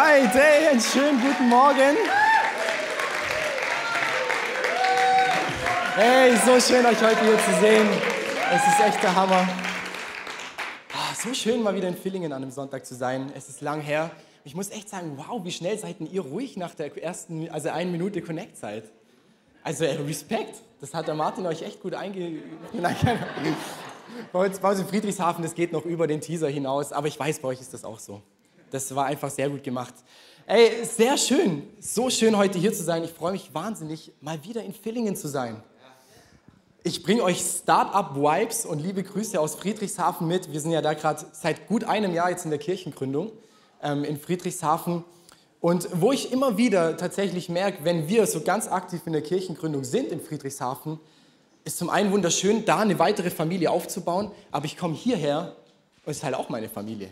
Alright, hey, einen schönen guten Morgen. Hey, so schön euch heute hier zu sehen. Es ist echt der Hammer. Ah, so schön mal wieder in Villingen an einem Sonntag zu sein. Es ist lang her. Ich muss echt sagen, wow, wie schnell seid ihr ruhig nach der ersten, also eine Minute Connect-Zeit. Also äh, Respekt, das hat der Martin euch echt gut einge... Bei uns, bei uns in Friedrichshafen, das geht noch über den Teaser hinaus, aber ich weiß, bei euch ist das auch so. Das war einfach sehr gut gemacht. Ey, sehr schön, so schön heute hier zu sein. Ich freue mich wahnsinnig, mal wieder in Villingen zu sein. Ich bringe euch Startup-Vibes und liebe Grüße aus Friedrichshafen mit. Wir sind ja da gerade seit gut einem Jahr jetzt in der Kirchengründung ähm, in Friedrichshafen. Und wo ich immer wieder tatsächlich merke, wenn wir so ganz aktiv in der Kirchengründung sind in Friedrichshafen, ist zum einen wunderschön, da eine weitere Familie aufzubauen, aber ich komme hierher und es ist halt auch meine Familie.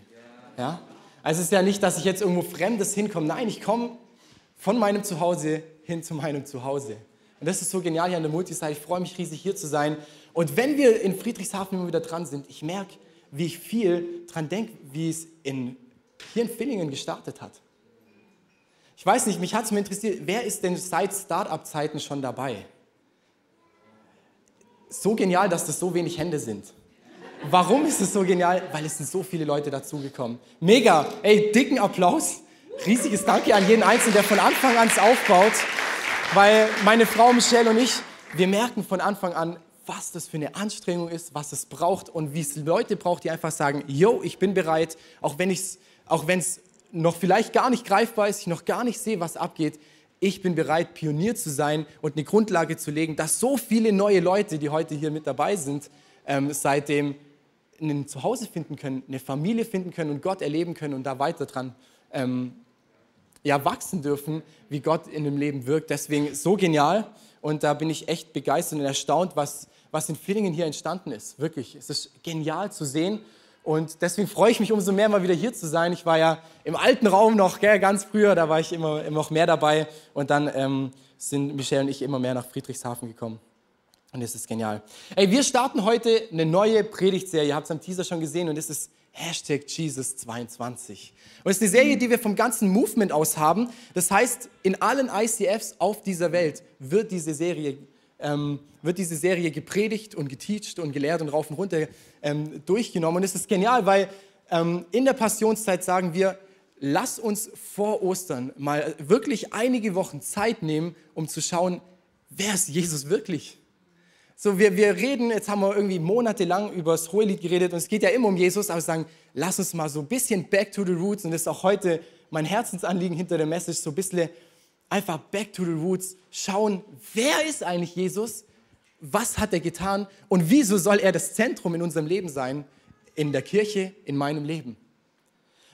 Ja? Also es ist ja nicht, dass ich jetzt irgendwo Fremdes hinkomme. Nein, ich komme von meinem Zuhause hin zu meinem Zuhause. Und das ist so genial hier an der Multisite. Ich freue mich riesig hier zu sein. Und wenn wir in Friedrichshafen immer wieder dran sind, ich merke, wie ich viel dran denke, wie es in, hier in Villingen gestartet hat. Ich weiß nicht, mich hat es mir interessiert, wer ist denn seit Start-up-Zeiten schon dabei? So genial, dass das so wenig Hände sind. Warum ist es so genial? Weil es sind so viele Leute dazugekommen. Mega! Ey, dicken Applaus. Riesiges Danke an jeden Einzelnen, der von Anfang an aufbaut. Weil meine Frau Michelle und ich, wir merken von Anfang an, was das für eine Anstrengung ist, was es braucht und wie es Leute braucht, die einfach sagen, yo, ich bin bereit, auch wenn es auch wenn's noch vielleicht gar nicht greifbar ist, ich noch gar nicht sehe, was abgeht, ich bin bereit, Pionier zu sein und eine Grundlage zu legen, dass so viele neue Leute, die heute hier mit dabei sind, ähm, seitdem ein Zuhause finden können, eine Familie finden können und Gott erleben können und da weiter dran ähm, ja, wachsen dürfen, wie Gott in dem Leben wirkt. Deswegen so genial und da bin ich echt begeistert und erstaunt, was, was in Villingen hier entstanden ist. Wirklich, es ist genial zu sehen und deswegen freue ich mich umso mehr, mal wieder hier zu sein. Ich war ja im alten Raum noch, gell, ganz früher, da war ich immer, immer noch mehr dabei und dann ähm, sind Michelle und ich immer mehr nach Friedrichshafen gekommen. Und es ist genial. Ey, wir starten heute eine neue Predigtserie. Ihr habt es am Teaser schon gesehen und es ist Hashtag Jesus22. Und es ist eine Serie, die wir vom ganzen Movement aus haben. Das heißt, in allen ICFs auf dieser Welt wird diese Serie, ähm, wird diese Serie gepredigt und geteacht und gelehrt und rauf und runter ähm, durchgenommen. Und es ist genial, weil ähm, in der Passionszeit sagen wir, lass uns vor Ostern mal wirklich einige Wochen Zeit nehmen, um zu schauen, wer ist Jesus wirklich? So, wir, wir reden, jetzt haben wir irgendwie monatelang über das Hohelied geredet und es geht ja immer um Jesus, aber sagen, lass uns mal so ein bisschen back to the roots und das ist auch heute mein Herzensanliegen hinter der Message, so ein bisschen einfach back to the roots, schauen, wer ist eigentlich Jesus, was hat er getan und wieso soll er das Zentrum in unserem Leben sein, in der Kirche, in meinem Leben.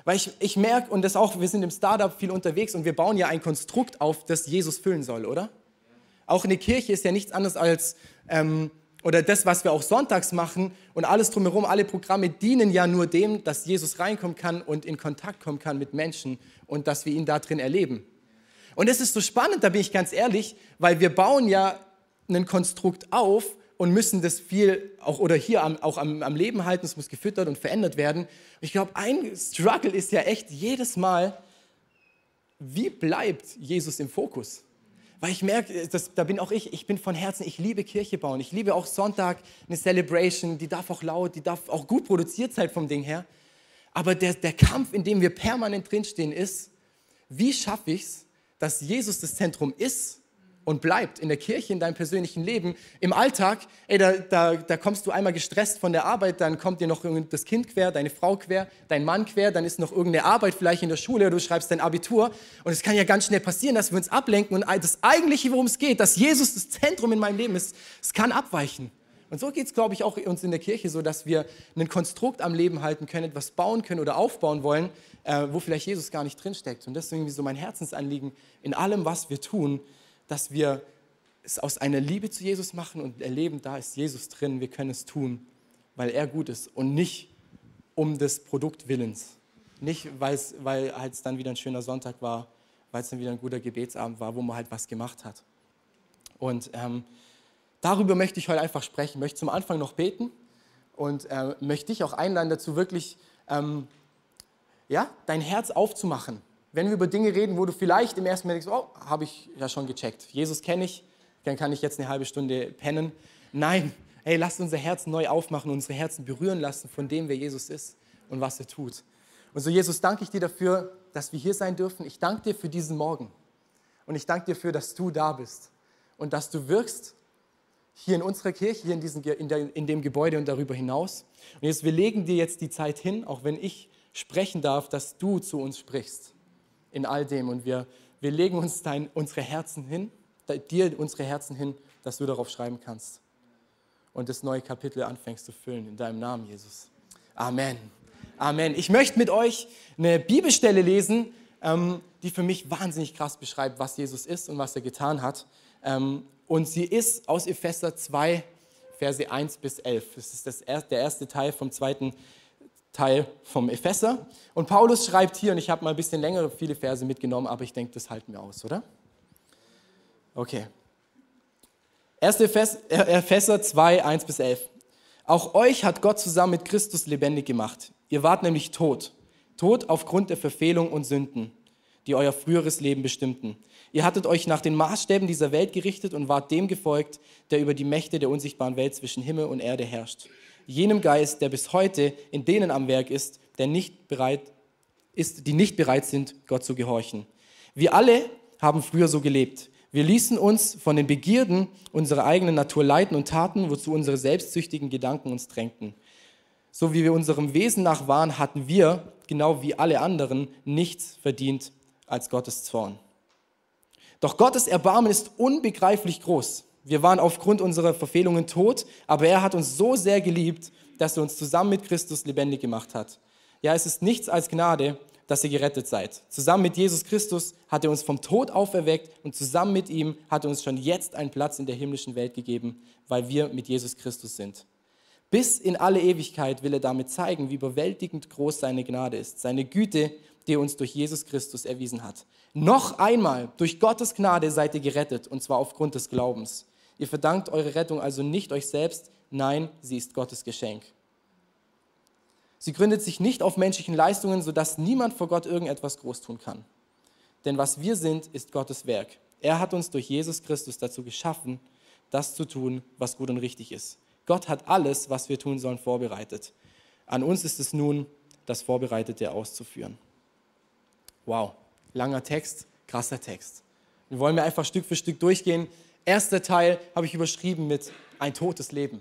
Weil ich, ich merke, und das auch, wir sind im Startup viel unterwegs und wir bauen ja ein Konstrukt auf, das Jesus füllen soll, oder? Auch eine Kirche ist ja nichts anderes als ähm, oder das, was wir auch sonntags machen und alles drumherum, alle Programme dienen ja nur dem, dass Jesus reinkommen kann und in Kontakt kommen kann mit Menschen und dass wir ihn da drin erleben. Und es ist so spannend, da bin ich ganz ehrlich, weil wir bauen ja ein Konstrukt auf und müssen das viel auch oder hier am, auch am, am Leben halten, es muss gefüttert und verändert werden. Und ich glaube, ein Struggle ist ja echt jedes Mal, wie bleibt Jesus im Fokus? Weil ich merke, äh, das, da bin auch ich, ich bin von Herzen, ich liebe Kirche bauen. Ich liebe auch Sonntag eine Celebration, die darf auch laut, die darf auch gut produziert sein vom Ding her. Aber der, der Kampf, in dem wir permanent drinstehen, ist, wie schaffe ich es, dass Jesus das Zentrum ist und bleibt in der Kirche, in deinem persönlichen Leben, im Alltag, ey, da, da, da kommst du einmal gestresst von der Arbeit, dann kommt dir noch das Kind quer, deine Frau quer, dein Mann quer, dann ist noch irgendeine Arbeit vielleicht in der Schule, oder du schreibst dein Abitur und es kann ja ganz schnell passieren, dass wir uns ablenken und das eigentliche, worum es geht, dass Jesus das Zentrum in meinem Leben ist, es kann abweichen. Und so geht es, glaube ich, auch uns in der Kirche so, dass wir ein Konstrukt am Leben halten können, etwas bauen können oder aufbauen wollen, äh, wo vielleicht Jesus gar nicht drinsteckt. Und irgendwie so mein Herzensanliegen in allem, was wir tun, dass wir es aus einer Liebe zu Jesus machen und erleben, da ist Jesus drin, wir können es tun, weil er gut ist und nicht um des Produktwillens. Nicht, weil es halt dann wieder ein schöner Sonntag war, weil es dann wieder ein guter Gebetsabend war, wo man halt was gemacht hat. Und ähm, darüber möchte ich heute einfach sprechen. Ich möchte zum Anfang noch beten und äh, möchte dich auch einladen dazu, wirklich ähm, ja, dein Herz aufzumachen wenn wir über Dinge reden, wo du vielleicht im ersten Moment denkst, oh, habe ich ja schon gecheckt. Jesus kenne ich, dann kann ich jetzt eine halbe Stunde pennen. Nein, hey, lasst unser Herz neu aufmachen, unsere Herzen berühren lassen von dem, wer Jesus ist und was er tut. Und so, Jesus, danke ich dir dafür, dass wir hier sein dürfen. Ich danke dir für diesen Morgen. Und ich danke dir dafür, dass du da bist und dass du wirkst hier in unserer Kirche, hier in, diesem, in, der, in dem Gebäude und darüber hinaus. Und jetzt, wir legen dir jetzt die Zeit hin, auch wenn ich sprechen darf, dass du zu uns sprichst in all dem. Und wir, wir legen uns dein, unsere Herzen hin, dir unsere Herzen hin, dass du darauf schreiben kannst und das neue Kapitel anfängst zu füllen. In deinem Namen, Jesus. Amen. Amen. Ich möchte mit euch eine Bibelstelle lesen, ähm, die für mich wahnsinnig krass beschreibt, was Jesus ist und was er getan hat. Ähm, und sie ist aus Epheser 2, Verse 1 bis 11. Das ist der erste Teil vom zweiten Teil vom Epheser. Und Paulus schreibt hier, und ich habe mal ein bisschen längere, viele Verse mitgenommen, aber ich denke, das halten wir aus, oder? Okay. 1. Epheser 2, 1 bis 11. Auch euch hat Gott zusammen mit Christus lebendig gemacht. Ihr wart nämlich tot. Tot aufgrund der Verfehlung und Sünden, die euer früheres Leben bestimmten. Ihr hattet euch nach den Maßstäben dieser Welt gerichtet und wart dem gefolgt, der über die Mächte der unsichtbaren Welt zwischen Himmel und Erde herrscht. Jenem Geist, der bis heute in denen am Werk ist, der nicht bereit ist, die nicht bereit sind, Gott zu gehorchen. Wir alle haben früher so gelebt. Wir ließen uns von den Begierden unserer eigenen Natur leiten und taten, wozu unsere selbstsüchtigen Gedanken uns drängten. So wie wir unserem Wesen nach waren, hatten wir, genau wie alle anderen, nichts verdient als Gottes Zorn. Doch Gottes Erbarmen ist unbegreiflich groß. Wir waren aufgrund unserer Verfehlungen tot, aber er hat uns so sehr geliebt, dass er uns zusammen mit Christus lebendig gemacht hat. Ja, es ist nichts als Gnade, dass ihr gerettet seid. Zusammen mit Jesus Christus hat er uns vom Tod auferweckt und zusammen mit ihm hat er uns schon jetzt einen Platz in der himmlischen Welt gegeben, weil wir mit Jesus Christus sind. Bis in alle Ewigkeit will er damit zeigen, wie überwältigend groß seine Gnade ist, seine Güte, die er uns durch Jesus Christus erwiesen hat. Noch einmal, durch Gottes Gnade seid ihr gerettet, und zwar aufgrund des Glaubens. Ihr verdankt eure Rettung also nicht euch selbst, nein, sie ist Gottes Geschenk. Sie gründet sich nicht auf menschlichen Leistungen, sodass niemand vor Gott irgendetwas groß tun kann. Denn was wir sind, ist Gottes Werk. Er hat uns durch Jesus Christus dazu geschaffen, das zu tun, was gut und richtig ist. Gott hat alles, was wir tun sollen, vorbereitet. An uns ist es nun, das Vorbereitete auszuführen. Wow, langer Text, krasser Text. Wir wollen mir einfach Stück für Stück durchgehen. Erster Teil habe ich überschrieben mit ein totes Leben.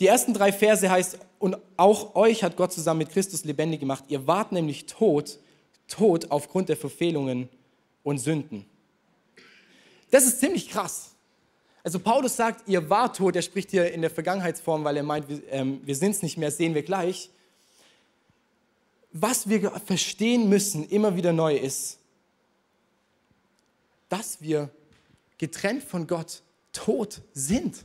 Die ersten drei Verse heißt, und auch euch hat Gott zusammen mit Christus lebendig gemacht. Ihr wart nämlich tot, tot aufgrund der Verfehlungen und Sünden. Das ist ziemlich krass. Also Paulus sagt, ihr wart tot, er spricht hier in der Vergangenheitsform, weil er meint, wir, ähm, wir sind es nicht mehr, sehen wir gleich. Was wir verstehen müssen, immer wieder neu ist, dass wir getrennt von Gott tot sind.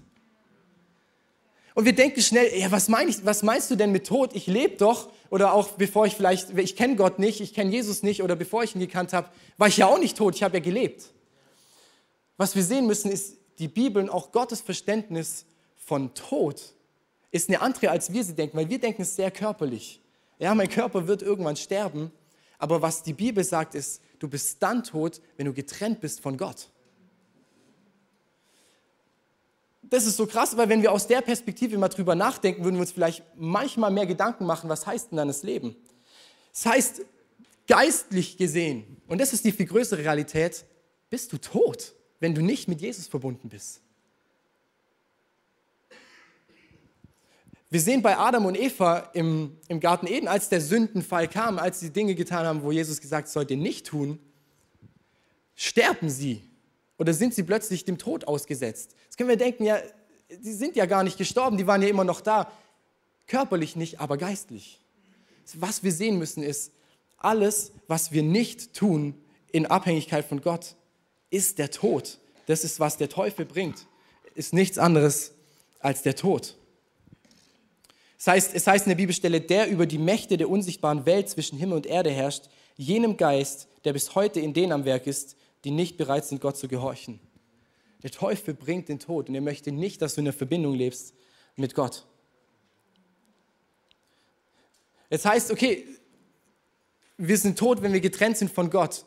Und wir denken schnell, ja, was, mein ich, was meinst du denn mit Tod? Ich lebe doch. Oder auch bevor ich vielleicht, ich kenne Gott nicht, ich kenne Jesus nicht oder bevor ich ihn gekannt habe, war ich ja auch nicht tot, ich habe ja gelebt. Was wir sehen müssen, ist die Bibel und auch Gottes Verständnis von Tod ist eine andere, als wir sie denken, weil wir denken es sehr körperlich. Ja, mein Körper wird irgendwann sterben, aber was die Bibel sagt, ist, du bist dann tot, wenn du getrennt bist von Gott das ist so krass, weil wenn wir aus der Perspektive mal drüber nachdenken, würden wir uns vielleicht manchmal mehr Gedanken machen, was heißt denn dann das Leben? Das heißt, geistlich gesehen, und das ist die viel größere Realität, bist du tot, wenn du nicht mit Jesus verbunden bist. Wir sehen bei Adam und Eva im, im Garten Eden, als der Sündenfall kam, als sie Dinge getan haben, wo Jesus gesagt hat, sollt ihr nicht tun, sterben sie oder sind sie plötzlich dem Tod ausgesetzt? Jetzt können wir denken, ja, sie sind ja gar nicht gestorben, die waren ja immer noch da. Körperlich nicht, aber geistlich. Was wir sehen müssen ist, alles, was wir nicht tun in Abhängigkeit von Gott, ist der Tod. Das ist, was der Teufel bringt. Ist nichts anderes als der Tod. Es heißt, es heißt in der Bibelstelle, der über die Mächte der unsichtbaren Welt zwischen Himmel und Erde herrscht, jenem Geist, der bis heute in denen am Werk ist, die nicht bereit sind, Gott zu gehorchen. Der Teufel bringt den Tod und er möchte nicht, dass du in der Verbindung lebst mit Gott. Jetzt heißt, okay, wir sind tot, wenn wir getrennt sind von Gott.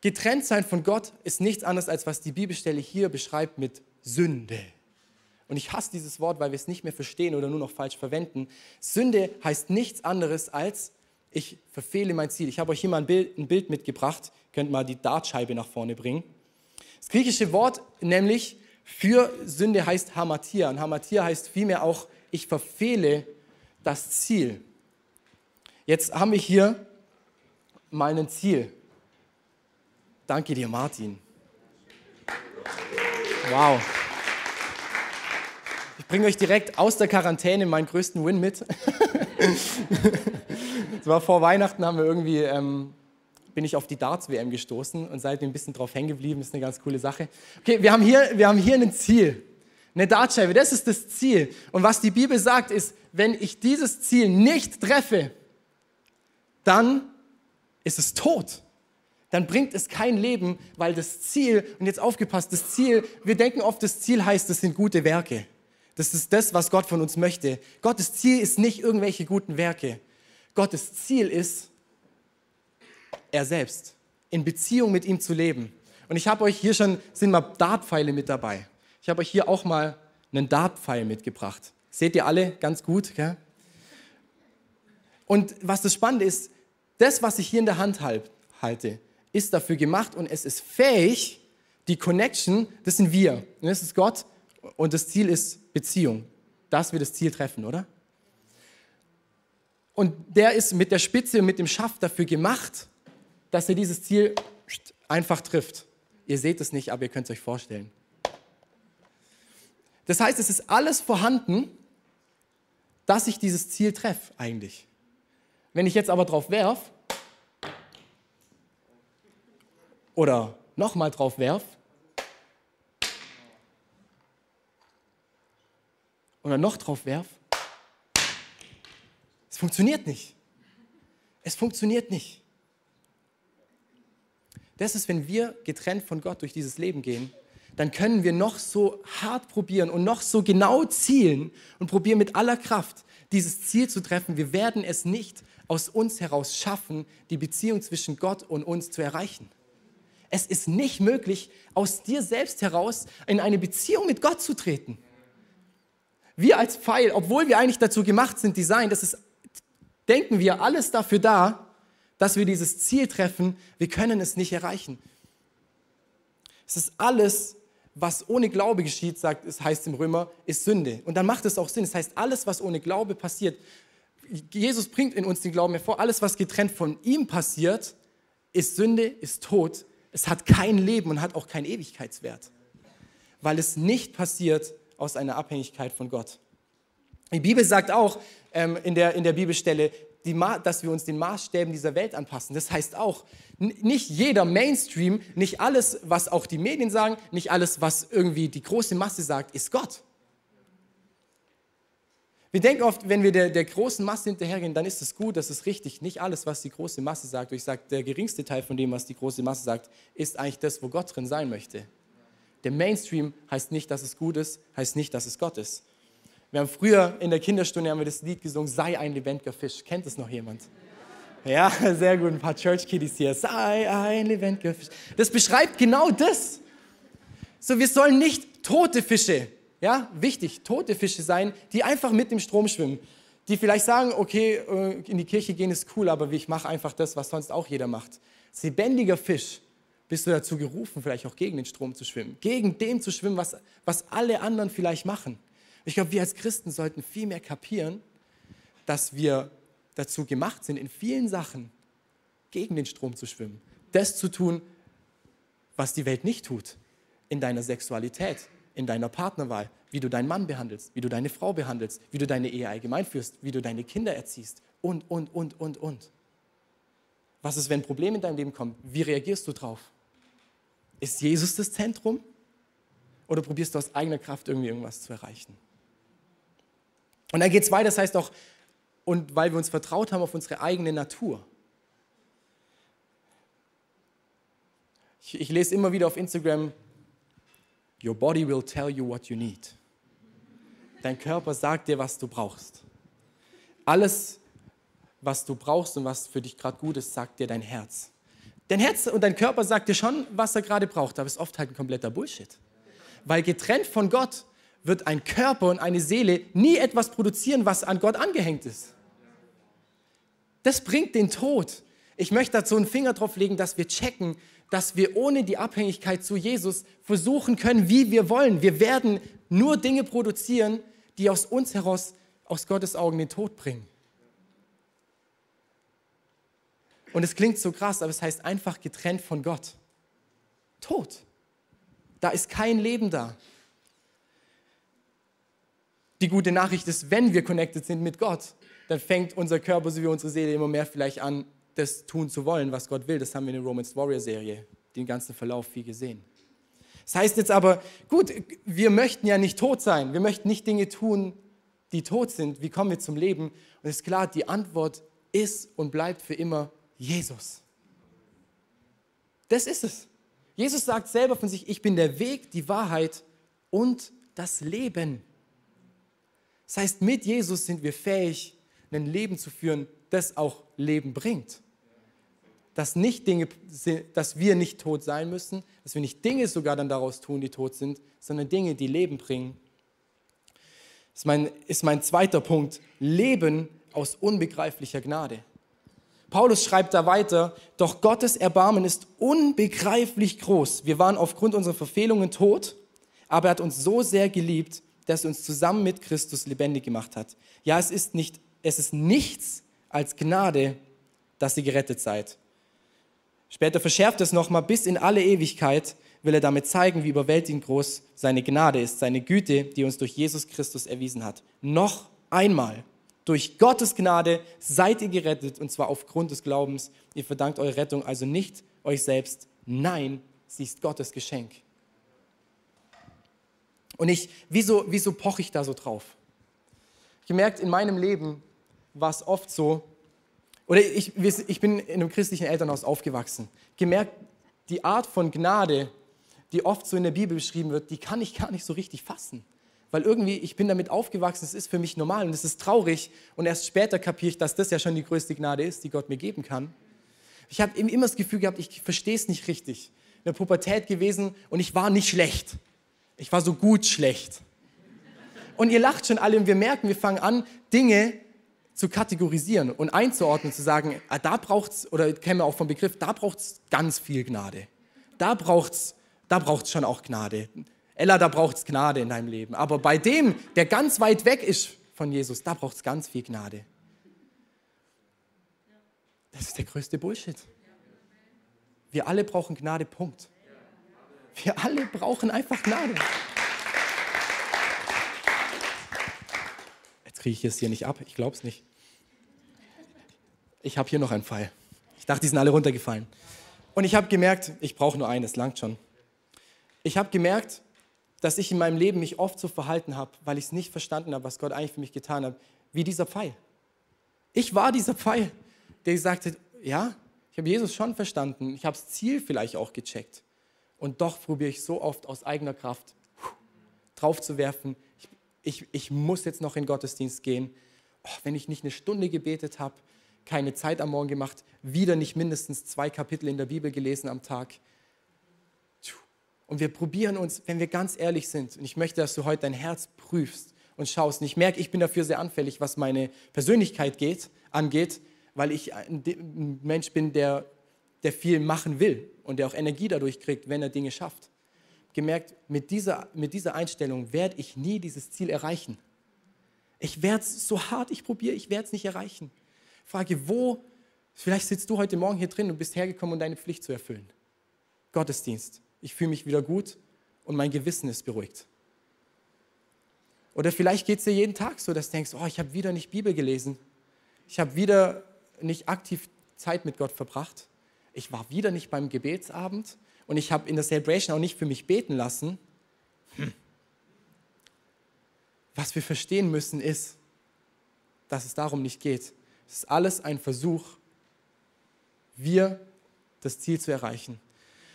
Getrennt sein von Gott ist nichts anderes, als was die Bibelstelle hier beschreibt mit Sünde. Und ich hasse dieses Wort, weil wir es nicht mehr verstehen oder nur noch falsch verwenden. Sünde heißt nichts anderes als, ich verfehle mein Ziel. Ich habe euch hier mal ein Bild, ein Bild mitgebracht. Könnt mal die Dartscheibe nach vorne bringen. Das griechische Wort nämlich für Sünde heißt Hamatia. Und Hamatia heißt vielmehr auch, ich verfehle das Ziel. Jetzt haben wir hier mal ein Ziel. Danke dir, Martin. Wow. Ich bringe euch direkt aus der Quarantäne meinen größten Win mit. Es war vor Weihnachten, haben wir irgendwie, ähm, bin ich auf die Darts-WM gestoßen und seitdem ein bisschen drauf hängen geblieben. Ist eine ganz coole Sache. Okay, wir haben hier, wir haben hier ein Ziel. Eine Dartscheibe, das ist das Ziel. Und was die Bibel sagt, ist, wenn ich dieses Ziel nicht treffe, dann ist es tot. Dann bringt es kein Leben, weil das Ziel, und jetzt aufgepasst, das Ziel, wir denken oft, das Ziel heißt, das sind gute Werke. Das ist das, was Gott von uns möchte. Gottes Ziel ist nicht irgendwelche guten Werke. Gottes Ziel ist, er selbst, in Beziehung mit ihm zu leben. Und ich habe euch hier schon, sind mal Dartpfeile mit dabei. Ich habe euch hier auch mal einen Dartpfeil mitgebracht. Seht ihr alle ganz gut, gell? Und was das Spannende ist, das, was ich hier in der Hand halte, ist dafür gemacht und es ist fähig, die Connection, das sind wir, das ist Gott und das Ziel ist Beziehung, dass wir das Ziel treffen, oder? Und der ist mit der Spitze und mit dem Schaft dafür gemacht, dass er dieses Ziel einfach trifft. Ihr seht es nicht, aber ihr könnt es euch vorstellen. Das heißt, es ist alles vorhanden, dass ich dieses Ziel treffe eigentlich. Wenn ich jetzt aber drauf werf oder nochmal drauf werf oder noch drauf werf, es funktioniert nicht. Es funktioniert nicht. Das ist, wenn wir getrennt von Gott durch dieses Leben gehen, dann können wir noch so hart probieren und noch so genau zielen und probieren mit aller Kraft dieses Ziel zu treffen. Wir werden es nicht aus uns heraus schaffen, die Beziehung zwischen Gott und uns zu erreichen. Es ist nicht möglich, aus dir selbst heraus in eine Beziehung mit Gott zu treten. Wir als Pfeil, obwohl wir eigentlich dazu gemacht sind, Design, das ist denken wir alles dafür da, dass wir dieses Ziel treffen. Wir können es nicht erreichen. Es ist alles, was ohne Glaube geschieht, sagt es heißt im Römer, ist Sünde. Und dann macht es auch Sinn. Es heißt, alles, was ohne Glaube passiert, Jesus bringt in uns den Glauben hervor. Alles, was getrennt von ihm passiert, ist Sünde, ist Tod. Es hat kein Leben und hat auch keinen Ewigkeitswert, weil es nicht passiert aus einer Abhängigkeit von Gott. Die Bibel sagt auch ähm, in, der, in der Bibelstelle, dass wir uns den Maßstäben dieser Welt anpassen. Das heißt auch, nicht jeder Mainstream, nicht alles, was auch die Medien sagen, nicht alles, was irgendwie die große Masse sagt, ist Gott. Wir denken oft, wenn wir der, der großen Masse hinterhergehen, dann ist es gut, das ist richtig. Nicht alles, was die große Masse sagt. Ich sage, der geringste Teil von dem, was die große Masse sagt, ist eigentlich das, wo Gott drin sein möchte. Der Mainstream heißt nicht, dass es gut ist, heißt nicht, dass es Gott ist. Wir haben früher in der Kinderstunde haben wir das Lied gesungen, sei ein lebendiger Fisch. Kennt es noch jemand? Ja, sehr gut, ein paar Church Kiddies hier. Sei ein lebendiger Fisch. Das beschreibt genau das. So, wir sollen nicht tote Fische, ja, wichtig, tote Fische sein, die einfach mit dem Strom schwimmen. Die vielleicht sagen, okay, äh, in die Kirche gehen ist cool, aber ich mache einfach das, was sonst auch jeder macht. Lebendiger Fisch bist du dazu gerufen, vielleicht auch gegen den Strom zu schwimmen. Gegen dem zu schwimmen, was, was alle anderen vielleicht machen. Ich glaube, wir als Christen sollten viel mehr kapieren, dass wir dazu gemacht sind, in vielen Sachen gegen den Strom zu schwimmen. Das zu tun, was die Welt nicht tut. In deiner Sexualität, in deiner Partnerwahl, wie du deinen Mann behandelst, wie du deine Frau behandelst, wie du deine Ehe allgemein führst, wie du deine Kinder erziehst und, und, und, und, und. Was ist, wenn Probleme in deinem Leben kommen? Wie reagierst du drauf? Ist Jesus das Zentrum? Oder probierst du aus eigener Kraft irgendwie irgendwas zu erreichen? Und dann geht es weiter, das heißt auch, und weil wir uns vertraut haben auf unsere eigene Natur. Ich, ich lese immer wieder auf Instagram, Your body will tell you what you need. Dein Körper sagt dir, was du brauchst. Alles, was du brauchst und was für dich gerade gut ist, sagt dir dein Herz. Dein Herz und dein Körper sagt dir schon, was er gerade braucht, aber es ist oft halt ein kompletter Bullshit. Weil getrennt von Gott wird ein Körper und eine Seele nie etwas produzieren, was an Gott angehängt ist. Das bringt den Tod. Ich möchte dazu einen Finger drauf legen, dass wir checken, dass wir ohne die Abhängigkeit zu Jesus versuchen können, wie wir wollen. Wir werden nur Dinge produzieren, die aus uns heraus, aus Gottes Augen den Tod bringen. Und es klingt so krass, aber es heißt einfach getrennt von Gott. Tod. Da ist kein Leben da. Die gute Nachricht ist, wenn wir connected sind mit Gott, dann fängt unser Körper sowie unsere Seele immer mehr vielleicht an, das tun zu wollen, was Gott will. Das haben wir in der Romans Warrior Serie, den ganzen Verlauf viel gesehen. Das heißt jetzt aber, gut, wir möchten ja nicht tot sein. Wir möchten nicht Dinge tun, die tot sind. Wie kommen wir zum Leben? Und es ist klar, die Antwort ist und bleibt für immer Jesus. Das ist es. Jesus sagt selber von sich, ich bin der Weg, die Wahrheit und das Leben. Das heißt, mit Jesus sind wir fähig, ein Leben zu führen, das auch Leben bringt. Dass, nicht Dinge, dass wir nicht tot sein müssen, dass wir nicht Dinge sogar dann daraus tun, die tot sind, sondern Dinge, die Leben bringen. Das ist mein, ist mein zweiter Punkt. Leben aus unbegreiflicher Gnade. Paulus schreibt da weiter, doch Gottes Erbarmen ist unbegreiflich groß. Wir waren aufgrund unserer Verfehlungen tot, aber er hat uns so sehr geliebt, das uns zusammen mit Christus lebendig gemacht hat. Ja, es ist, nicht, es ist nichts als Gnade, dass ihr gerettet seid. Später verschärft es nochmal, bis in alle Ewigkeit will er damit zeigen, wie überwältigend groß seine Gnade ist, seine Güte, die uns durch Jesus Christus erwiesen hat. Noch einmal, durch Gottes Gnade seid ihr gerettet und zwar aufgrund des Glaubens. Ihr verdankt eure Rettung also nicht euch selbst. Nein, sie ist Gottes Geschenk. Und ich, wieso, wieso poche ich da so drauf? Ich gemerkt, in meinem Leben war es oft so, oder ich, ich bin in einem christlichen Elternhaus aufgewachsen, gemerkt, die Art von Gnade, die oft so in der Bibel beschrieben wird, die kann ich gar nicht so richtig fassen. Weil irgendwie, ich bin damit aufgewachsen, es ist für mich normal und es ist traurig. Und erst später kapiere ich, dass das ja schon die größte Gnade ist, die Gott mir geben kann. Ich habe immer das Gefühl gehabt, ich verstehe es nicht richtig. In der Pubertät gewesen und ich war nicht schlecht. Ich war so gut schlecht. Und ihr lacht schon alle und wir merken, wir fangen an, Dinge zu kategorisieren und einzuordnen, zu sagen, ah, da braucht es, oder kennen wir auch vom Begriff, da braucht es ganz viel Gnade. Da braucht es da braucht's schon auch Gnade. Ella, da braucht es Gnade in deinem Leben. Aber bei dem, der ganz weit weg ist von Jesus, da braucht es ganz viel Gnade. Das ist der größte Bullshit. Wir alle brauchen Gnade, Punkt. Wir alle brauchen einfach Gnade. Jetzt kriege ich es hier nicht ab, ich glaube es nicht. Ich habe hier noch einen Pfeil. Ich dachte, die sind alle runtergefallen. Und ich habe gemerkt, ich brauche nur einen, es langt schon. Ich habe gemerkt, dass ich in meinem Leben mich oft so verhalten habe, weil ich es nicht verstanden habe, was Gott eigentlich für mich getan hat, wie dieser Pfeil. Ich war dieser Pfeil, der gesagt hat, ja, ich habe Jesus schon verstanden, ich habe das Ziel vielleicht auch gecheckt. Und doch probiere ich so oft aus eigener Kraft drauf zu werfen, ich, ich, ich muss jetzt noch in den Gottesdienst gehen. Oh, wenn ich nicht eine Stunde gebetet habe, keine Zeit am Morgen gemacht, wieder nicht mindestens zwei Kapitel in der Bibel gelesen am Tag. Und wir probieren uns, wenn wir ganz ehrlich sind, und ich möchte, dass du heute dein Herz prüfst und schaust. Und ich merke, ich bin dafür sehr anfällig, was meine Persönlichkeit geht, angeht, weil ich ein Mensch bin, der der viel machen will und der auch Energie dadurch kriegt, wenn er Dinge schafft. Gemerkt, mit dieser, mit dieser Einstellung werde ich nie dieses Ziel erreichen. Ich werde es so hart ich probiere, ich werde es nicht erreichen. Frage, wo, vielleicht sitzt du heute Morgen hier drin und bist hergekommen, um deine Pflicht zu erfüllen. Gottesdienst. Ich fühle mich wieder gut und mein Gewissen ist beruhigt. Oder vielleicht geht es dir jeden Tag so, dass du denkst, oh, ich habe wieder nicht Bibel gelesen. Ich habe wieder nicht aktiv Zeit mit Gott verbracht ich war wieder nicht beim Gebetsabend und ich habe in der Celebration auch nicht für mich beten lassen. Hm. Was wir verstehen müssen ist, dass es darum nicht geht. Es ist alles ein Versuch, wir das Ziel zu erreichen.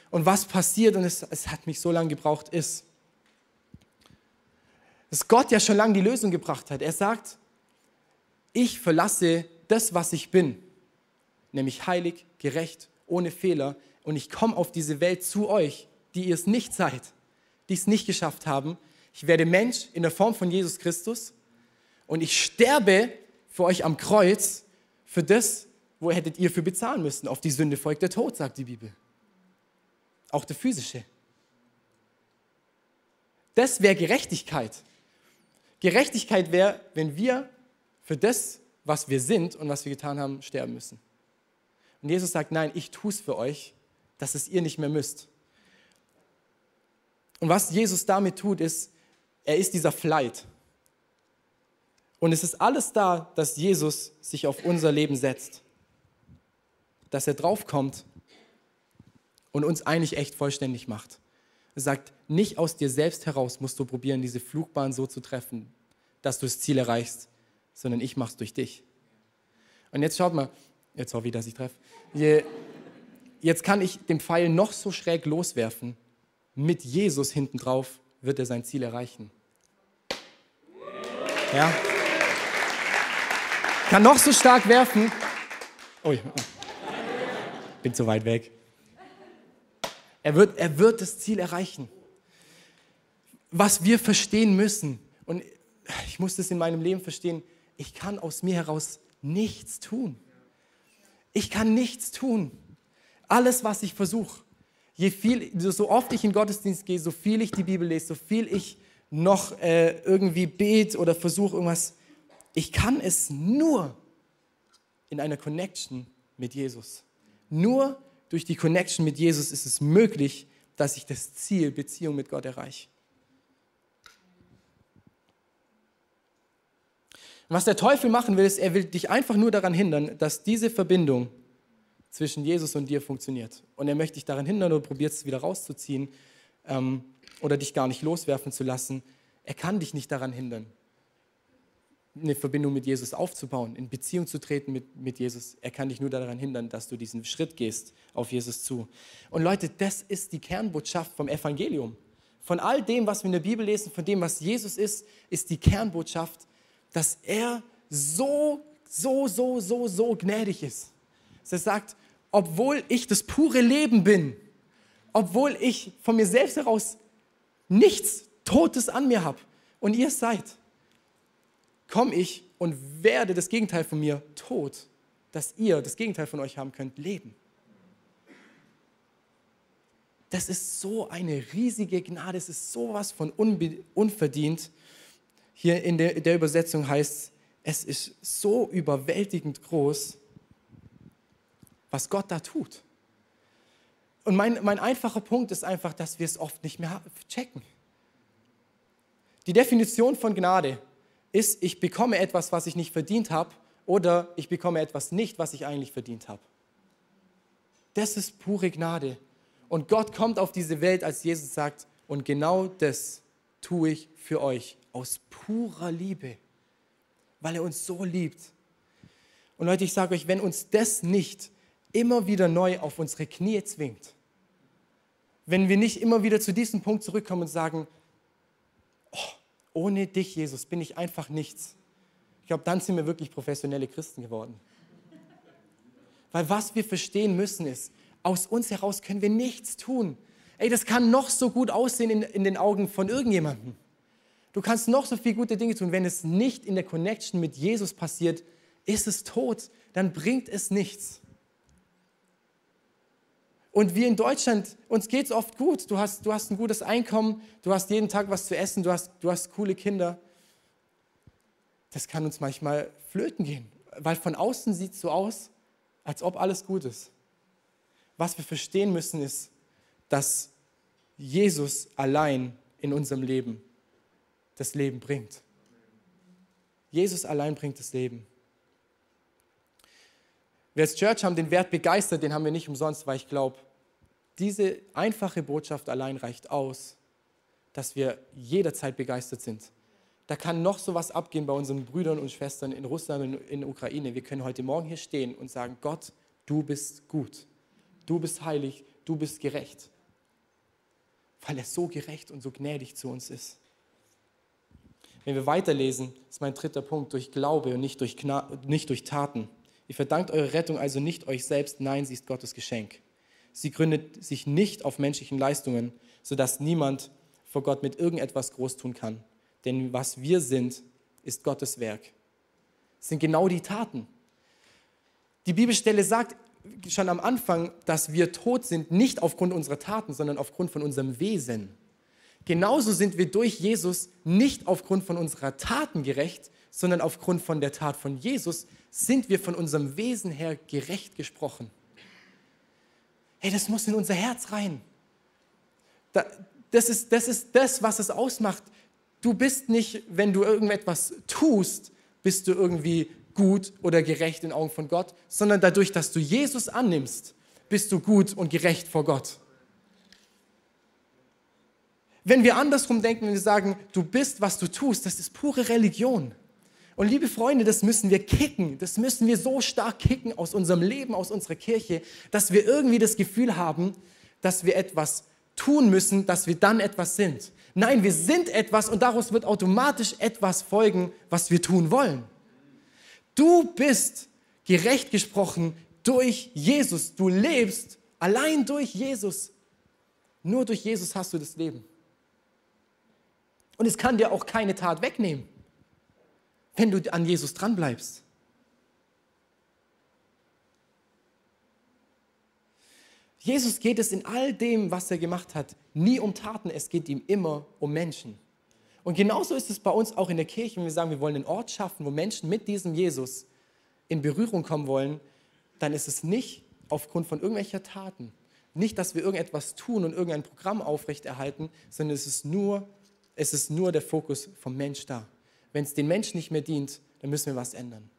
Und was passiert, und es, es hat mich so lange gebraucht, ist, dass Gott ja schon lange die Lösung gebracht hat. Er sagt, ich verlasse das, was ich bin, nämlich heilig, gerecht, ohne Fehler, und ich komme auf diese Welt zu euch, die ihr es nicht seid, die es nicht geschafft haben. Ich werde Mensch in der Form von Jesus Christus und ich sterbe für euch am Kreuz für das, wo hättet ihr für bezahlen müssen. Auf die Sünde folgt der Tod, sagt die Bibel. Auch der physische. Das wäre Gerechtigkeit. Gerechtigkeit wäre, wenn wir für das, was wir sind und was wir getan haben, sterben müssen. Und Jesus sagt, nein, ich tue es für euch, dass es ihr nicht mehr müsst. Und was Jesus damit tut, ist, er ist dieser Flight. Und es ist alles da, dass Jesus sich auf unser Leben setzt. Dass er draufkommt und uns eigentlich echt vollständig macht. Er sagt, nicht aus dir selbst heraus musst du probieren, diese Flugbahn so zu treffen, dass du das Ziel erreichst, sondern ich mach's durch dich. Und jetzt schaut mal, jetzt hoffe ich, dass ich treffe. Jetzt kann ich den Pfeil noch so schräg loswerfen. Mit Jesus hinten drauf wird er sein Ziel erreichen. Ja. Kann noch so stark werfen. Ui, bin zu weit weg. Er wird, er wird das Ziel erreichen. Was wir verstehen müssen, und ich muss das in meinem Leben verstehen, ich kann aus mir heraus nichts tun. Ich kann nichts tun. Alles, was ich versuche, je viel, so oft ich in Gottesdienst gehe, so viel ich die Bibel lese, so viel ich noch äh, irgendwie bete oder versuche irgendwas, ich kann es nur in einer Connection mit Jesus. Nur durch die Connection mit Jesus ist es möglich, dass ich das Ziel Beziehung mit Gott erreiche. Was der Teufel machen will, ist, er will dich einfach nur daran hindern, dass diese Verbindung zwischen Jesus und dir funktioniert. Und er möchte dich daran hindern oder probiert es wieder rauszuziehen ähm, oder dich gar nicht loswerfen zu lassen. Er kann dich nicht daran hindern eine Verbindung mit Jesus aufzubauen, in Beziehung zu treten mit, mit Jesus. Er kann dich nur daran hindern, dass du diesen Schritt gehst auf Jesus zu. Und Leute, das ist die Kernbotschaft vom Evangelium. Von all dem, was wir in der Bibel lesen, von dem, was Jesus ist, ist die Kernbotschaft, dass er so, so, so, so, so gnädig ist. Er sagt, obwohl ich das pure Leben bin, obwohl ich von mir selbst heraus nichts Totes an mir habe und ihr seid, komme ich und werde das Gegenteil von mir tot, dass ihr das Gegenteil von euch haben könnt, leben. Das ist so eine riesige Gnade, es ist sowas von unverdient. Hier in der, der Übersetzung heißt es, ist so überwältigend groß, was Gott da tut. Und mein, mein einfacher Punkt ist einfach, dass wir es oft nicht mehr checken. Die Definition von Gnade ist, ich bekomme etwas, was ich nicht verdient habe, oder ich bekomme etwas nicht, was ich eigentlich verdient habe. Das ist pure Gnade. Und Gott kommt auf diese Welt, als Jesus sagt, und genau das tue ich für euch aus purer Liebe, weil er uns so liebt. Und Leute, ich sage euch, wenn uns das nicht immer wieder neu auf unsere Knie zwingt, wenn wir nicht immer wieder zu diesem Punkt zurückkommen und sagen, oh, ohne dich, Jesus, bin ich einfach nichts. Ich glaube, dann sind wir wirklich professionelle Christen geworden. Weil was wir verstehen müssen ist, aus uns heraus können wir nichts tun. Ey, das kann noch so gut aussehen in, in den Augen von irgendjemandem. Du kannst noch so viele gute Dinge tun. Wenn es nicht in der Connection mit Jesus passiert, ist es tot. Dann bringt es nichts. Und wir in Deutschland, uns geht es oft gut. Du hast, du hast ein gutes Einkommen, du hast jeden Tag was zu essen, du hast, du hast coole Kinder. Das kann uns manchmal flöten gehen, weil von außen sieht es so aus, als ob alles gut ist. Was wir verstehen müssen, ist, dass Jesus allein in unserem Leben das Leben bringt. Jesus allein bringt das Leben. Wir als Church haben den Wert begeistert, den haben wir nicht umsonst, weil ich glaube, diese einfache Botschaft allein reicht aus, dass wir jederzeit begeistert sind. Da kann noch so was abgehen bei unseren Brüdern und Schwestern in Russland und in der Ukraine. Wir können heute Morgen hier stehen und sagen, Gott, du bist gut, du bist heilig, du bist gerecht, weil er so gerecht und so gnädig zu uns ist. Wenn wir weiterlesen, ist mein dritter Punkt durch Glaube und nicht durch, nicht durch Taten. Ihr verdankt eure Rettung also nicht euch selbst, nein, sie ist Gottes Geschenk. Sie gründet sich nicht auf menschlichen Leistungen, sodass niemand vor Gott mit irgendetwas groß tun kann. Denn was wir sind, ist Gottes Werk. Es sind genau die Taten. Die Bibelstelle sagt schon am Anfang, dass wir tot sind, nicht aufgrund unserer Taten, sondern aufgrund von unserem Wesen. Genauso sind wir durch Jesus nicht aufgrund von unserer Taten gerecht, sondern aufgrund von der Tat von Jesus sind wir von unserem Wesen her gerecht gesprochen. Hey, das muss in unser Herz rein. Das ist, das ist das, was es ausmacht. Du bist nicht, wenn du irgendetwas tust, bist du irgendwie gut oder gerecht in Augen von Gott, sondern dadurch, dass du Jesus annimmst, bist du gut und gerecht vor Gott. Wenn wir andersrum denken, wenn wir sagen, du bist, was du tust, das ist pure Religion. Und liebe Freunde, das müssen wir kicken, das müssen wir so stark kicken aus unserem Leben, aus unserer Kirche, dass wir irgendwie das Gefühl haben, dass wir etwas tun müssen, dass wir dann etwas sind. Nein, wir sind etwas und daraus wird automatisch etwas folgen, was wir tun wollen. Du bist gerecht gesprochen durch Jesus. Du lebst allein durch Jesus. Nur durch Jesus hast du das Leben. Und es kann dir auch keine Tat wegnehmen, wenn du an Jesus dranbleibst. Jesus geht es in all dem, was er gemacht hat, nie um Taten, es geht ihm immer um Menschen. Und genauso ist es bei uns auch in der Kirche, wenn wir sagen, wir wollen einen Ort schaffen, wo Menschen mit diesem Jesus in Berührung kommen wollen, dann ist es nicht aufgrund von irgendwelcher Taten. Nicht, dass wir irgendetwas tun und irgendein Programm aufrechterhalten, sondern es ist nur, es ist nur der Fokus vom Mensch da. Wenn es den Menschen nicht mehr dient, dann müssen wir was ändern.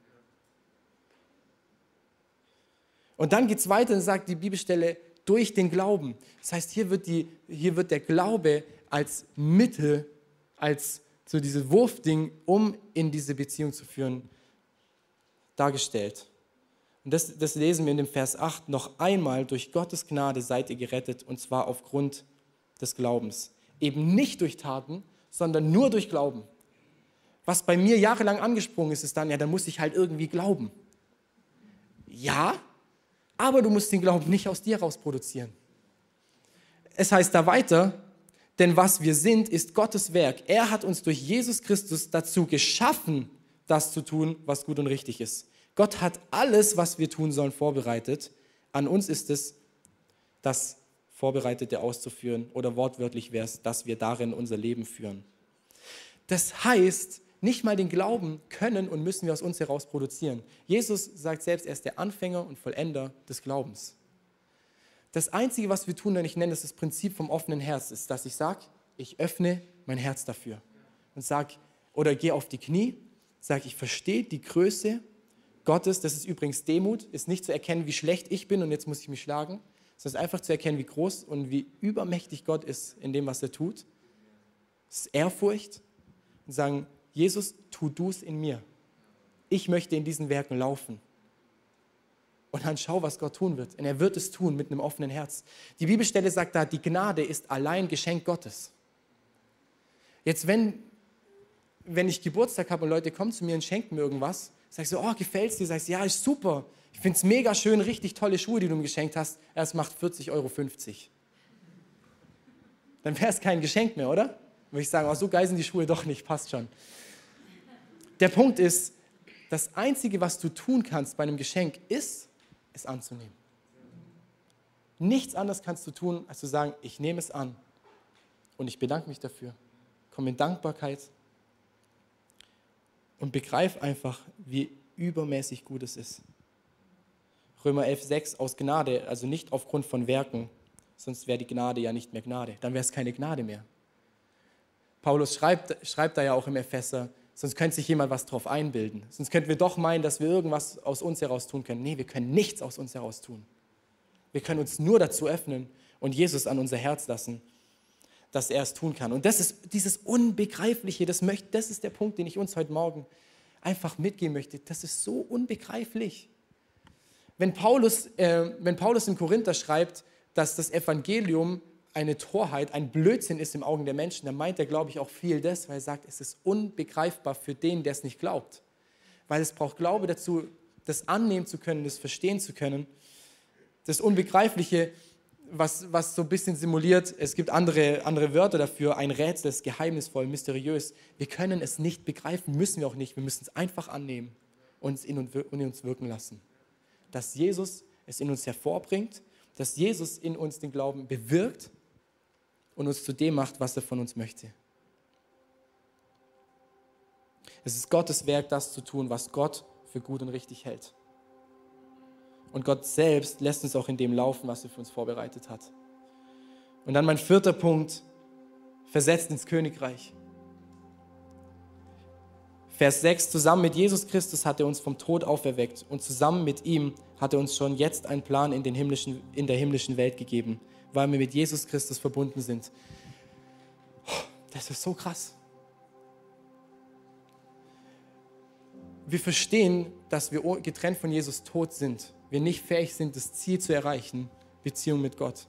Und dann geht es weiter und sagt die Bibelstelle, durch den Glauben. Das heißt, hier wird, die, hier wird der Glaube als Mittel als so dieses Wurfding, um in diese Beziehung zu führen, dargestellt. Und das, das lesen wir in dem Vers 8. Noch einmal, durch Gottes Gnade seid ihr gerettet, und zwar aufgrund des Glaubens. Eben nicht durch Taten, sondern nur durch Glauben. Was bei mir jahrelang angesprungen ist, ist dann, ja, dann muss ich halt irgendwie glauben. Ja, aber du musst den Glauben nicht aus dir raus produzieren. Es heißt da weiter, denn was wir sind, ist Gottes Werk. Er hat uns durch Jesus Christus dazu geschaffen, das zu tun, was gut und richtig ist. Gott hat alles, was wir tun sollen, vorbereitet. An uns ist es, das Vorbereitete auszuführen oder wortwörtlich wäre es, dass wir darin unser Leben führen. Das heißt, nicht mal den Glauben können und müssen wir aus uns heraus produzieren. Jesus sagt selbst, er ist der Anfänger und Vollender des Glaubens. Das Einzige, was wir tun, und ich nenne das das Prinzip vom offenen Herz, ist, dass ich sage, ich öffne mein Herz dafür und sage, oder gehe auf die Knie, sage, ich verstehe die Größe Gottes, das ist übrigens Demut, ist nicht zu erkennen, wie schlecht ich bin und jetzt muss ich mich schlagen, sondern einfach zu erkennen, wie groß und wie übermächtig Gott ist in dem, was er tut. Es ist Ehrfurcht und sagen, Jesus, tu du es in mir. Ich möchte in diesen Werken laufen. Und dann schau, was Gott tun wird. Und er wird es tun mit einem offenen Herz. Die Bibelstelle sagt da, die Gnade ist allein Geschenk Gottes. Jetzt, wenn, wenn ich Geburtstag habe und Leute kommen zu mir und schenken mir irgendwas, sag ich so, oh, gefällt es dir? Sagst ja, ist super. Ich finde es mega schön, richtig tolle Schuhe, die du mir geschenkt hast. Es macht 40,50 Euro. Dann wäre es kein Geschenk mehr, oder? Würde ich sagen, oh, so geil sind die Schuhe doch nicht, passt schon. Der Punkt ist, das Einzige, was du tun kannst bei einem Geschenk, ist, es anzunehmen. Nichts anderes kannst du tun, als zu sagen, ich nehme es an und ich bedanke mich dafür. Komm in Dankbarkeit und begreif einfach, wie übermäßig gut es ist. Römer 11,6 aus Gnade, also nicht aufgrund von Werken, sonst wäre die Gnade ja nicht mehr Gnade, dann wäre es keine Gnade mehr. Paulus schreibt, schreibt da ja auch im Epheser, Sonst könnte sich jemand was drauf einbilden. Sonst könnten wir doch meinen, dass wir irgendwas aus uns heraus tun können. Nee, wir können nichts aus uns heraus tun. Wir können uns nur dazu öffnen und Jesus an unser Herz lassen, dass er es tun kann. Und das ist dieses Unbegreifliche, das, möchte, das ist der Punkt, den ich uns heute Morgen einfach mitgeben möchte. Das ist so unbegreiflich. Wenn Paulus, äh, wenn Paulus in Korinther schreibt, dass das Evangelium eine Torheit, ein Blödsinn ist im Augen der Menschen, dann meint er, glaube ich, auch viel das, weil er sagt, es ist unbegreifbar für den, der es nicht glaubt. Weil es braucht Glaube dazu, das annehmen zu können, das verstehen zu können. Das Unbegreifliche, was, was so ein bisschen simuliert, es gibt andere, andere Wörter dafür, ein Rätsel, ist geheimnisvoll, mysteriös. Wir können es nicht begreifen, müssen wir auch nicht. Wir müssen es einfach annehmen und es in uns wirken lassen. Dass Jesus es in uns hervorbringt, dass Jesus in uns den Glauben bewirkt und uns zu dem macht, was er von uns möchte. Es ist Gottes Werk, das zu tun, was Gott für gut und richtig hält. Und Gott selbst lässt uns auch in dem laufen, was er für uns vorbereitet hat. Und dann mein vierter Punkt, versetzt ins Königreich. Vers 6, zusammen mit Jesus Christus hat er uns vom Tod auferweckt und zusammen mit ihm hat er uns schon jetzt einen Plan in, den himmlischen, in der himmlischen Welt gegeben, weil wir mit Jesus Christus verbunden sind. Das ist so krass. Wir verstehen, dass wir getrennt von Jesus tot sind wir nicht fähig sind, das Ziel zu erreichen, Beziehung mit Gott.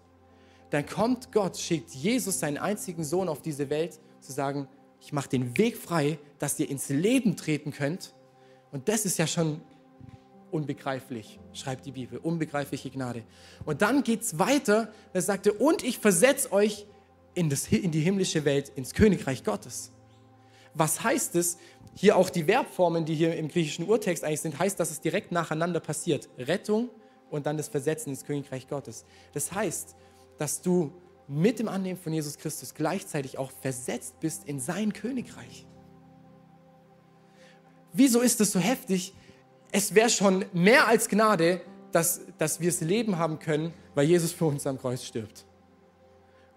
Dann kommt Gott, schickt Jesus seinen einzigen Sohn auf diese Welt, zu sagen, ich mache den Weg frei, dass ihr ins Leben treten könnt. Und das ist ja schon unbegreiflich, schreibt die Bibel, unbegreifliche Gnade. Und dann geht es weiter, er sagte, und ich versetze euch in, das, in die himmlische Welt, ins Königreich Gottes. Was heißt es? Hier auch die Verbformen, die hier im griechischen Urtext eigentlich sind, heißt, dass es direkt nacheinander passiert. Rettung und dann das Versetzen ins Königreich Gottes. Das heißt, dass du mit dem Annehmen von Jesus Christus gleichzeitig auch versetzt bist in sein Königreich. Wieso ist es so heftig? Es wäre schon mehr als Gnade, dass, dass wir das Leben haben können, weil Jesus für uns am Kreuz stirbt.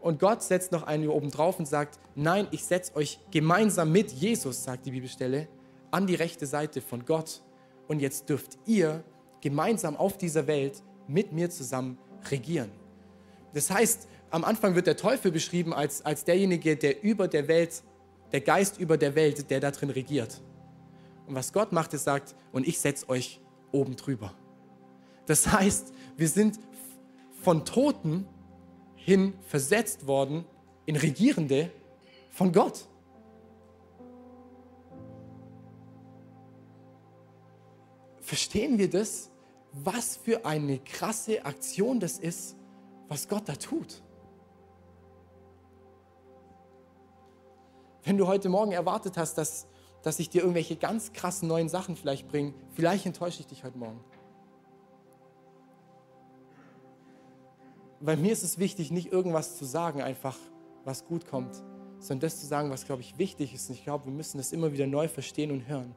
Und Gott setzt noch einen oben drauf und sagt, nein, ich setze euch gemeinsam mit Jesus, sagt die Bibelstelle, an die rechte Seite von Gott. Und jetzt dürft ihr gemeinsam auf dieser Welt mit mir zusammen regieren. Das heißt, am Anfang wird der Teufel beschrieben als, als derjenige, der über der Welt, der Geist über der Welt, der da drin regiert. Und was Gott macht, ist sagt, und ich setze euch oben drüber. Das heißt, wir sind von Toten hin versetzt worden in Regierende von Gott. Verstehen wir das? Was für eine krasse Aktion das ist, was Gott da tut. Wenn du heute Morgen erwartet hast, dass, dass ich dir irgendwelche ganz krassen neuen Sachen vielleicht bringe, vielleicht enttäusche ich dich heute Morgen. weil mir ist es wichtig, nicht irgendwas zu sagen, einfach was gut kommt, sondern das zu sagen, was, glaube ich, wichtig ist. Und ich glaube, wir müssen das immer wieder neu verstehen und hören.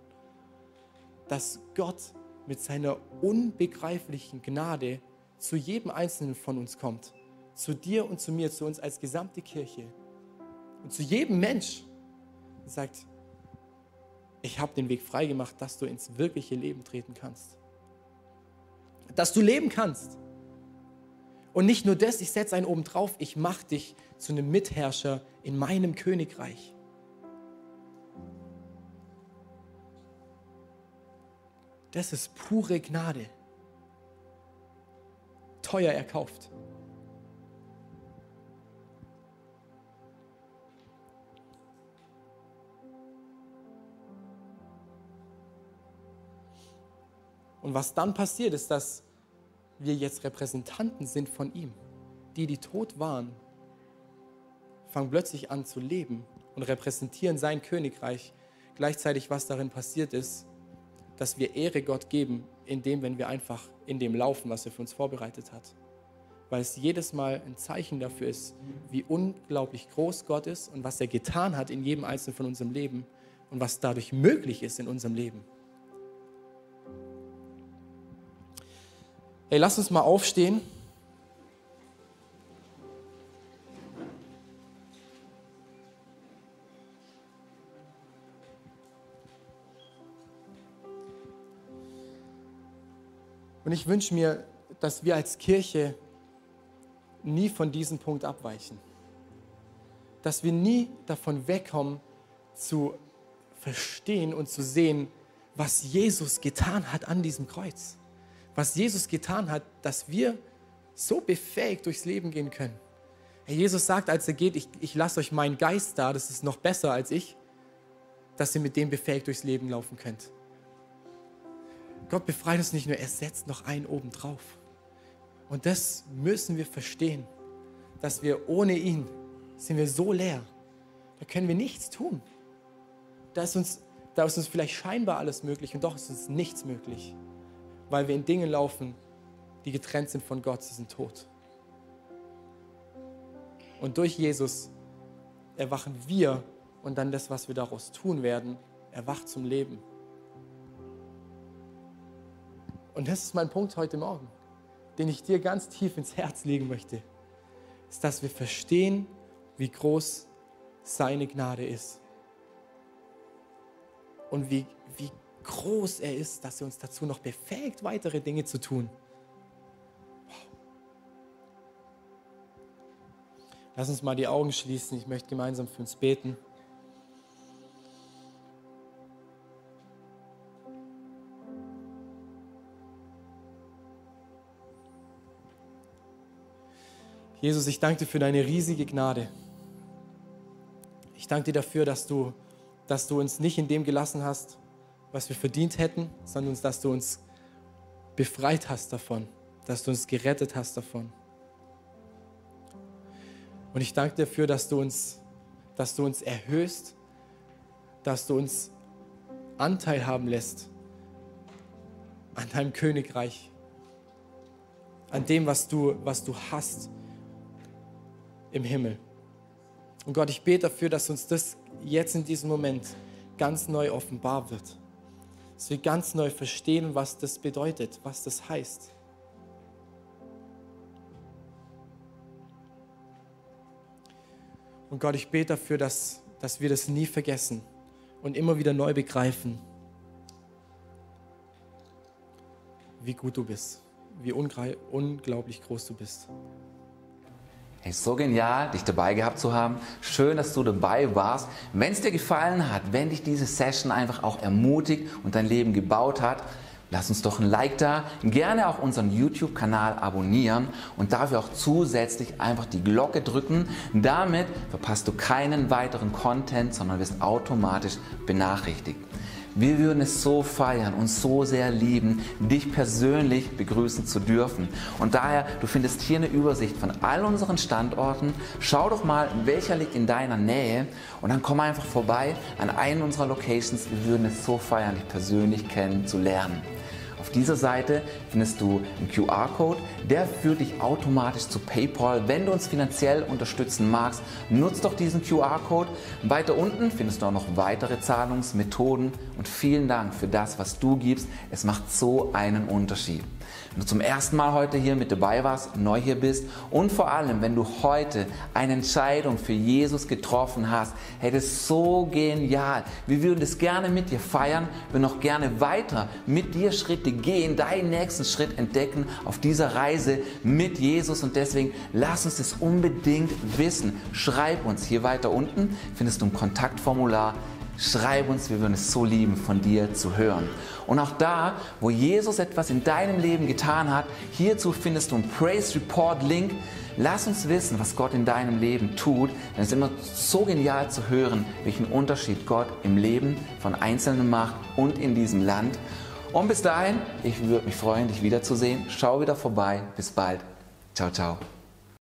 Dass Gott mit seiner unbegreiflichen Gnade zu jedem Einzelnen von uns kommt. Zu dir und zu mir, zu uns als gesamte Kirche. Und zu jedem Mensch und sagt, ich habe den Weg freigemacht, dass du ins wirkliche Leben treten kannst. Dass du leben kannst und nicht nur das, ich setze einen oben drauf, ich mache dich zu einem Mitherrscher in meinem Königreich. Das ist pure Gnade. Teuer erkauft. Und was dann passiert, ist, dass wir jetzt Repräsentanten sind von ihm. Die, die tot waren, fangen plötzlich an zu leben und repräsentieren sein Königreich. Gleichzeitig, was darin passiert ist, dass wir Ehre Gott geben, indem, wenn wir einfach in dem laufen, was er für uns vorbereitet hat. Weil es jedes Mal ein Zeichen dafür ist, wie unglaublich groß Gott ist und was er getan hat in jedem Einzelnen von unserem Leben und was dadurch möglich ist in unserem Leben. Hey, lass uns mal aufstehen. Und ich wünsche mir, dass wir als Kirche nie von diesem Punkt abweichen. Dass wir nie davon wegkommen, zu verstehen und zu sehen, was Jesus getan hat an diesem Kreuz was Jesus getan hat, dass wir so befähigt durchs Leben gehen können. Herr Jesus sagt, als er geht, ich, ich lasse euch meinen Geist da, das ist noch besser als ich, dass ihr mit dem befähigt durchs Leben laufen könnt. Gott befreit uns nicht nur, er setzt noch einen oben drauf. Und das müssen wir verstehen, dass wir ohne ihn sind wir so leer. Da können wir nichts tun. Da ist uns, da ist uns vielleicht scheinbar alles möglich und doch ist uns nichts möglich, weil wir in Dingen laufen, die getrennt sind von Gott, sie sind tot. Und durch Jesus erwachen wir und dann das, was wir daraus tun werden, erwacht zum Leben. Und das ist mein Punkt heute Morgen, den ich dir ganz tief ins Herz legen möchte, ist, dass wir verstehen, wie groß seine Gnade ist. Und wie, wie groß er ist, dass er uns dazu noch befähigt, weitere Dinge zu tun. Lass uns mal die Augen schließen. Ich möchte gemeinsam für uns beten. Jesus, ich danke dir für deine riesige Gnade. Ich danke dir dafür, dass du, dass du uns nicht in dem gelassen hast, was wir verdient hätten, sondern dass du uns befreit hast davon, dass du uns gerettet hast davon. Und ich danke dir dafür, dass du uns, dass du uns erhöhst, dass du uns Anteil haben lässt an deinem Königreich, an dem, was du, was du hast im Himmel. Und Gott, ich bete dafür, dass uns das jetzt in diesem Moment ganz neu offenbar wird. Dass wir ganz neu verstehen, was das bedeutet, was das heißt. Und Gott, ich bete dafür, dass, dass wir das nie vergessen und immer wieder neu begreifen, wie gut du bist, wie unglaublich groß du bist. Hey, so genial, dich dabei gehabt zu haben. Schön, dass du dabei warst. Wenn es dir gefallen hat, wenn dich diese Session einfach auch ermutigt und dein Leben gebaut hat, lass uns doch ein Like da. Gerne auch unseren YouTube-Kanal abonnieren und dafür auch zusätzlich einfach die Glocke drücken. Damit verpasst du keinen weiteren Content, sondern wirst automatisch benachrichtigt. Wir würden es so feiern und so sehr lieben, dich persönlich begrüßen zu dürfen. Und daher, du findest hier eine Übersicht von all unseren Standorten. Schau doch mal, welcher liegt in deiner Nähe und dann komm einfach vorbei an einen unserer Locations. Wir würden es so feiern, dich persönlich kennenzulernen dieser Seite findest du einen QR-Code, der führt dich automatisch zu PayPal. Wenn du uns finanziell unterstützen magst, nutzt doch diesen QR-Code. Weiter unten findest du auch noch weitere Zahlungsmethoden und vielen Dank für das, was du gibst. Es macht so einen Unterschied. Wenn du zum ersten Mal heute hier mit dabei warst, neu hier bist und vor allem, wenn du heute eine Entscheidung für Jesus getroffen hast, hey, ist so genial. Wir würden das gerne mit dir feiern, wir noch gerne weiter mit dir Schritte gehen, deinen nächsten Schritt entdecken auf dieser Reise mit Jesus und deswegen lass uns das unbedingt wissen. Schreib uns hier weiter unten, findest du ein Kontaktformular Schreib uns, wir würden es so lieben, von dir zu hören. Und auch da, wo Jesus etwas in deinem Leben getan hat, hierzu findest du einen Praise Report Link. Lass uns wissen, was Gott in deinem Leben tut. Denn es ist immer so genial zu hören, welchen Unterschied Gott im Leben von Einzelnen macht und in diesem Land. Und bis dahin, ich würde mich freuen, dich wiederzusehen. Schau wieder vorbei. Bis bald. Ciao, ciao.